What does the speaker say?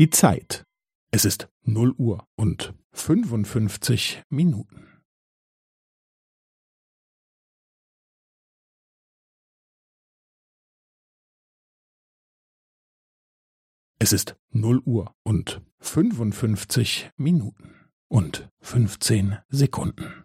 die Zeit. Es ist 0 Uhr und 55 Minuten. Es ist 0 Uhr und 55 Minuten und 15 Sekunden.